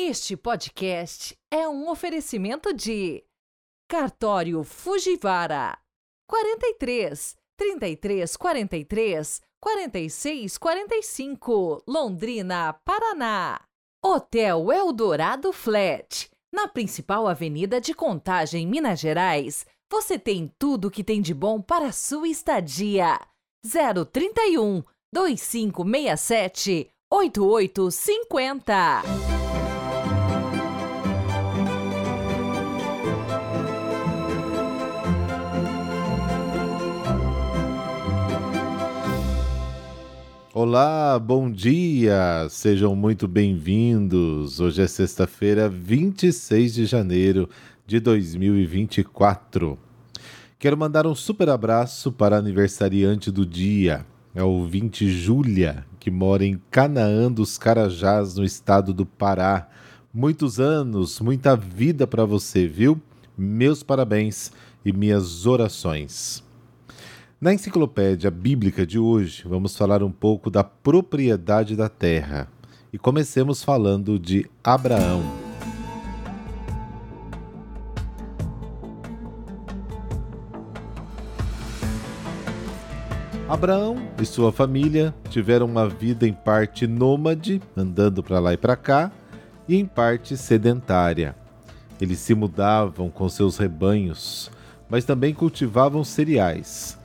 Este podcast é um oferecimento de Cartório Fujivara 43 33 43 46 45 Londrina, Paraná. Hotel Eldorado Flat, na principal avenida de Contagem, Minas Gerais. Você tem tudo que tem de bom para a sua estadia. 031 2567 8850. Olá, bom dia! Sejam muito bem-vindos. Hoje é sexta-feira, 26 de janeiro de 2024. Quero mandar um super abraço para a aniversariante do dia, a ouvinte Júlia, que mora em Canaã dos Carajás, no estado do Pará. Muitos anos, muita vida para você, viu? Meus parabéns e minhas orações. Na enciclopédia bíblica de hoje, vamos falar um pouco da propriedade da terra. E comecemos falando de Abraão. Abraão e sua família tiveram uma vida em parte nômade, andando para lá e para cá, e em parte sedentária. Eles se mudavam com seus rebanhos, mas também cultivavam cereais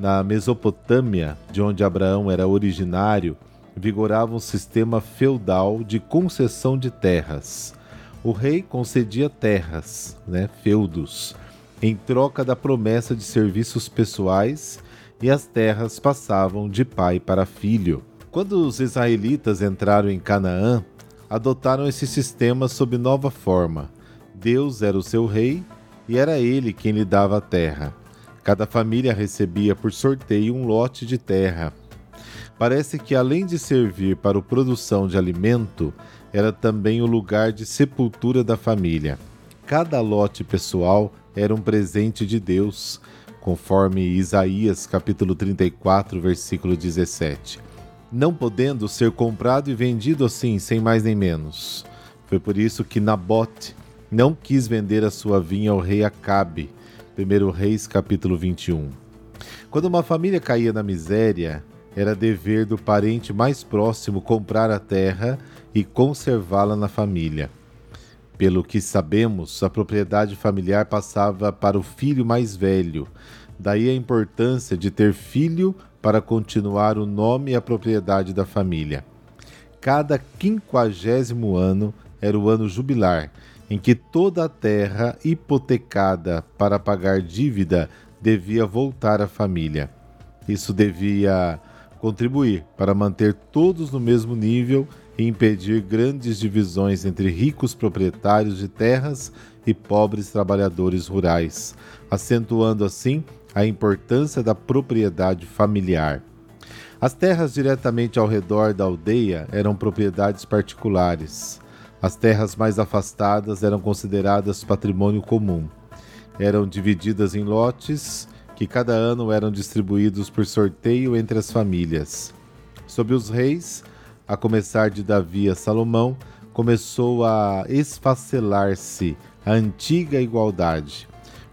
na Mesopotâmia, de onde Abraão era originário, vigorava um sistema feudal de concessão de terras. O rei concedia terras, né, feudos, em troca da promessa de serviços pessoais, e as terras passavam de pai para filho. Quando os israelitas entraram em Canaã, adotaram esse sistema sob nova forma. Deus era o seu rei e era ele quem lhe dava a terra. Cada família recebia por sorteio um lote de terra. Parece que, além de servir para a produção de alimento, era também o lugar de sepultura da família. Cada lote pessoal era um presente de Deus, conforme Isaías capítulo 34, versículo 17. Não podendo ser comprado e vendido assim, sem mais nem menos. Foi por isso que Nabote não quis vender a sua vinha ao rei Acabe, 1 Reis capítulo 21. Quando uma família caía na miséria, era dever do parente mais próximo comprar a terra e conservá-la na família. Pelo que sabemos, a propriedade familiar passava para o filho mais velho. Daí a importância de ter filho para continuar o nome e a propriedade da família. Cada quinquagésimo ano era o ano jubilar, em que toda a terra hipotecada para pagar dívida devia voltar à família. Isso devia contribuir para manter todos no mesmo nível e impedir grandes divisões entre ricos proprietários de terras e pobres trabalhadores rurais, acentuando assim a importância da propriedade familiar. As terras diretamente ao redor da aldeia eram propriedades particulares. As terras mais afastadas eram consideradas patrimônio comum. Eram divididas em lotes que cada ano eram distribuídos por sorteio entre as famílias. Sob os reis, a começar de Davi a Salomão, começou a esfacelar-se a antiga igualdade.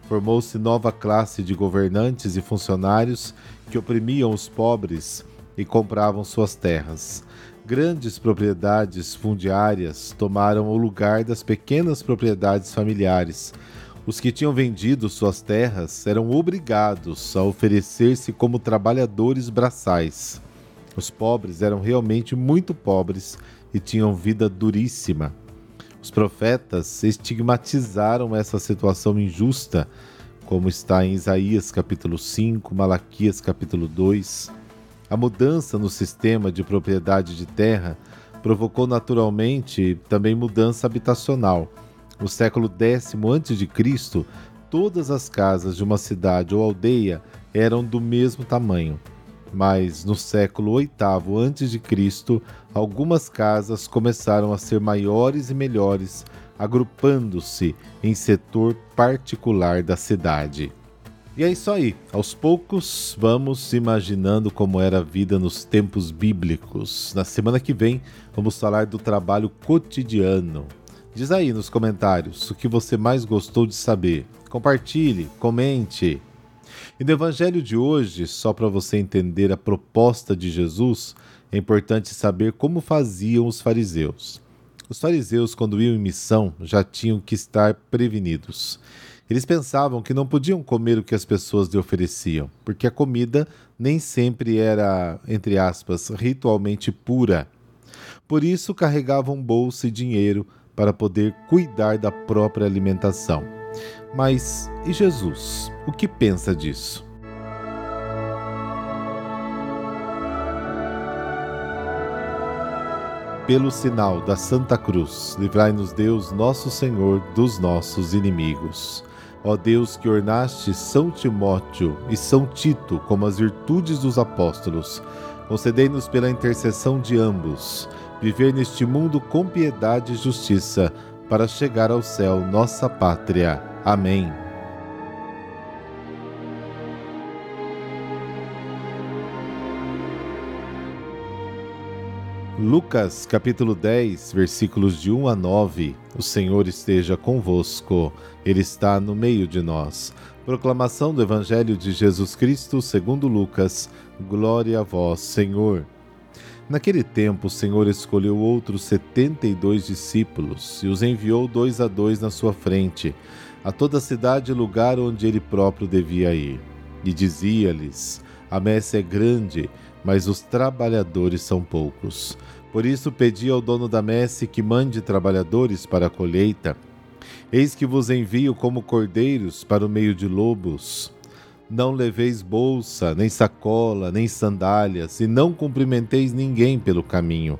Formou-se nova classe de governantes e funcionários que oprimiam os pobres e compravam suas terras grandes propriedades fundiárias tomaram o lugar das pequenas propriedades familiares. Os que tinham vendido suas terras eram obrigados a oferecer-se como trabalhadores braçais. Os pobres eram realmente muito pobres e tinham vida duríssima. Os profetas estigmatizaram essa situação injusta, como está em Isaías capítulo 5, Malaquias capítulo 2. A mudança no sistema de propriedade de terra provocou naturalmente também mudança habitacional. No século X a.C., todas as casas de uma cidade ou aldeia eram do mesmo tamanho. Mas no século VIII a.C., algumas casas começaram a ser maiores e melhores, agrupando-se em setor particular da cidade. E é isso aí. Aos poucos, vamos imaginando como era a vida nos tempos bíblicos. Na semana que vem, vamos falar do trabalho cotidiano. Diz aí nos comentários o que você mais gostou de saber. Compartilhe, comente. E no evangelho de hoje, só para você entender a proposta de Jesus, é importante saber como faziam os fariseus. Os fariseus, quando iam em missão, já tinham que estar prevenidos. Eles pensavam que não podiam comer o que as pessoas lhe ofereciam, porque a comida nem sempre era, entre aspas, ritualmente pura. Por isso carregavam bolsa e dinheiro para poder cuidar da própria alimentação. Mas e Jesus? O que pensa disso? Pelo sinal da Santa Cruz, livrai-nos Deus, nosso Senhor, dos nossos inimigos. Ó Deus que ornaste São Timóteo e São Tito como as virtudes dos apóstolos, concedei-nos pela intercessão de ambos viver neste mundo com piedade e justiça, para chegar ao céu, nossa pátria. Amém. Lucas capítulo 10, versículos de 1 a 9. O Senhor esteja convosco, Ele está no meio de nós. Proclamação do Evangelho de Jesus Cristo segundo Lucas. Glória a vós, Senhor. Naquele tempo, o Senhor escolheu outros setenta e dois discípulos e os enviou dois a dois na sua frente, a toda a cidade e lugar onde ele próprio devia ir. E dizia-lhes: A messe é grande, mas os trabalhadores são poucos. Por isso pedi ao dono da messe que mande trabalhadores para a colheita. Eis que vos envio como cordeiros para o meio de lobos. Não leveis bolsa, nem sacola, nem sandálias, e não cumprimenteis ninguém pelo caminho.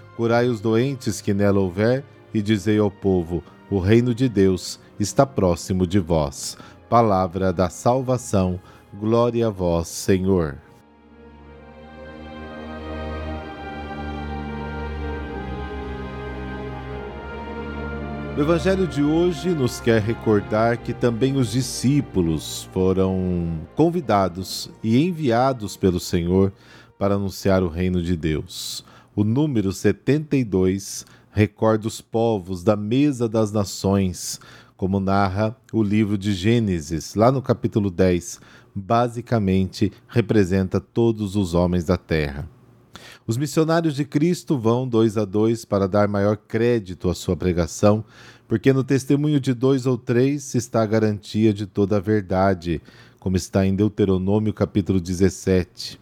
Curai os doentes que nela houver, e dizei ao povo: O reino de Deus está próximo de vós. Palavra da salvação. Glória a vós, Senhor. O Evangelho de hoje nos quer recordar que também os discípulos foram convidados e enviados pelo Senhor para anunciar o reino de Deus. O número 72 recorda os povos da mesa das nações, como narra o livro de Gênesis, lá no capítulo 10. Basicamente, representa todos os homens da terra. Os missionários de Cristo vão dois a dois para dar maior crédito à sua pregação, porque no testemunho de dois ou três está a garantia de toda a verdade, como está em Deuteronômio capítulo 17.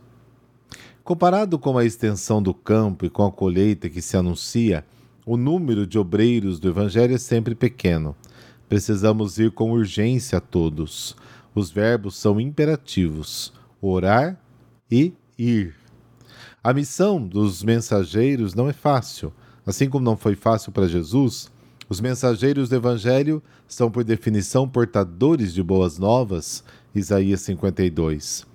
Comparado com a extensão do campo e com a colheita que se anuncia, o número de obreiros do Evangelho é sempre pequeno. Precisamos ir com urgência a todos. Os verbos são imperativos: orar e ir. A missão dos mensageiros não é fácil. Assim como não foi fácil para Jesus, os mensageiros do Evangelho são, por definição, portadores de boas novas. Isaías 52.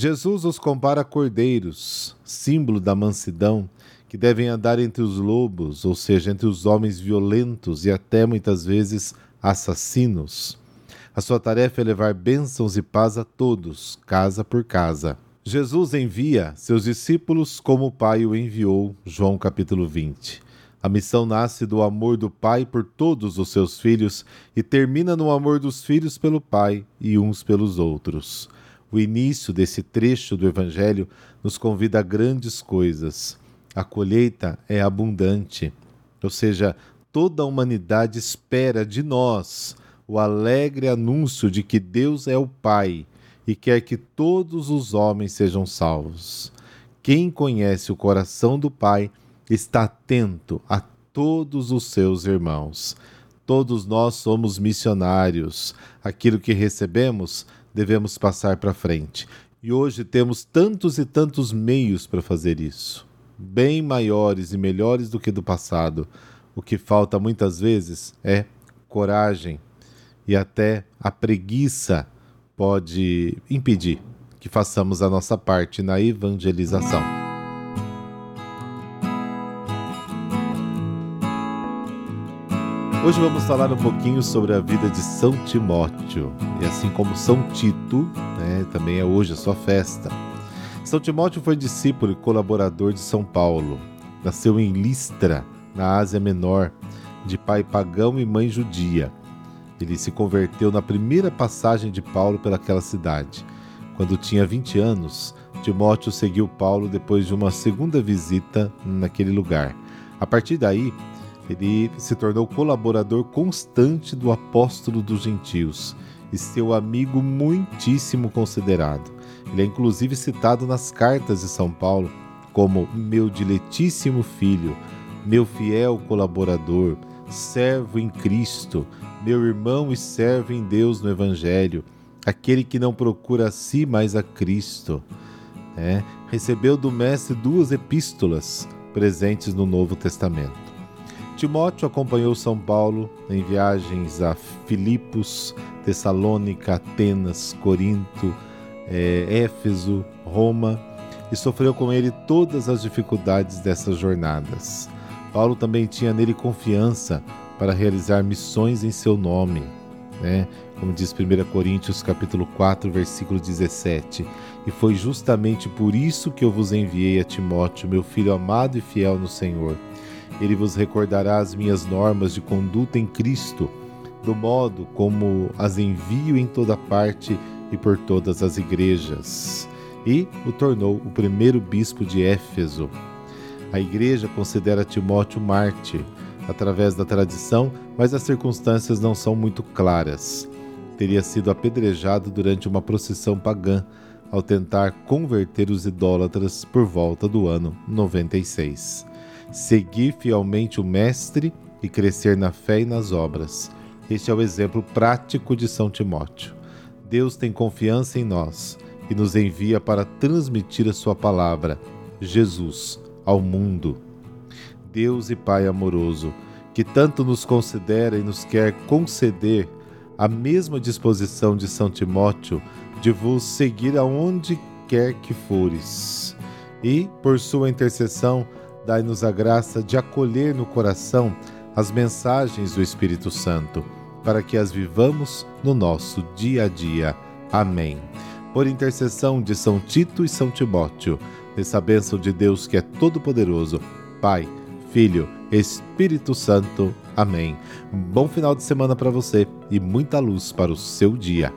Jesus os compara a cordeiros, símbolo da mansidão, que devem andar entre os lobos, ou seja, entre os homens violentos e até muitas vezes assassinos. A sua tarefa é levar bênçãos e paz a todos, casa por casa. Jesus envia seus discípulos como o Pai o enviou, João capítulo 20. A missão nasce do amor do Pai por todos os seus filhos e termina no amor dos filhos pelo Pai e uns pelos outros. O início desse trecho do Evangelho nos convida a grandes coisas. A colheita é abundante, ou seja, toda a humanidade espera de nós o alegre anúncio de que Deus é o Pai e quer que todos os homens sejam salvos. Quem conhece o coração do Pai está atento a todos os seus irmãos. Todos nós somos missionários. Aquilo que recebemos, devemos passar para frente. E hoje temos tantos e tantos meios para fazer isso, bem maiores e melhores do que do passado. O que falta muitas vezes é coragem e até a preguiça pode impedir que façamos a nossa parte na evangelização. Hoje vamos falar um pouquinho sobre a vida de São Timóteo, e assim como São Tito, né, também é hoje a sua festa. São Timóteo foi discípulo e colaborador de São Paulo. Nasceu em Listra, na Ásia Menor, de pai pagão e mãe judia. Ele se converteu na primeira passagem de Paulo pelaquela cidade. Quando tinha 20 anos, Timóteo seguiu Paulo depois de uma segunda visita naquele lugar. A partir daí, ele se tornou colaborador constante do apóstolo dos gentios e seu amigo muitíssimo considerado. Ele é inclusive citado nas cartas de São Paulo como meu diletíssimo filho, meu fiel colaborador, servo em Cristo, meu irmão e servo em Deus no Evangelho, aquele que não procura a si, mas a Cristo. É, recebeu do Mestre duas epístolas presentes no Novo Testamento. Timóteo acompanhou São Paulo em viagens a Filipos, Tessalônica, Atenas, Corinto, é, Éfeso, Roma e sofreu com ele todas as dificuldades dessas jornadas. Paulo também tinha nele confiança para realizar missões em seu nome, né? Como diz 1 Coríntios capítulo 4, versículo 17. E foi justamente por isso que eu vos enviei a Timóteo, meu filho amado e fiel no Senhor ele vos recordará as minhas normas de conduta em Cristo, do modo como as envio em toda parte e por todas as igrejas. E o tornou o primeiro bispo de Éfeso. A igreja considera Timóteo mártir, através da tradição, mas as circunstâncias não são muito claras. Teria sido apedrejado durante uma procissão pagã ao tentar converter os idólatras por volta do ano 96 seguir fielmente o Mestre e crescer na fé e nas obras. Este é o exemplo prático de São Timóteo. Deus tem confiança em nós e nos envia para transmitir a Sua palavra, Jesus, ao mundo. Deus e Pai amoroso, que tanto nos considera e nos quer conceder a mesma disposição de São Timóteo de vos seguir aonde quer que fores. E, por sua intercessão, dai-nos a graça de acolher no coração as mensagens do Espírito Santo, para que as vivamos no nosso dia a dia. Amém. Por intercessão de São Tito e São Timóteo, essa bênção de Deus que é todo-poderoso, Pai, Filho, Espírito Santo. Amém. Bom final de semana para você e muita luz para o seu dia.